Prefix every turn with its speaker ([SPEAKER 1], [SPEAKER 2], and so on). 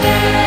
[SPEAKER 1] Amen.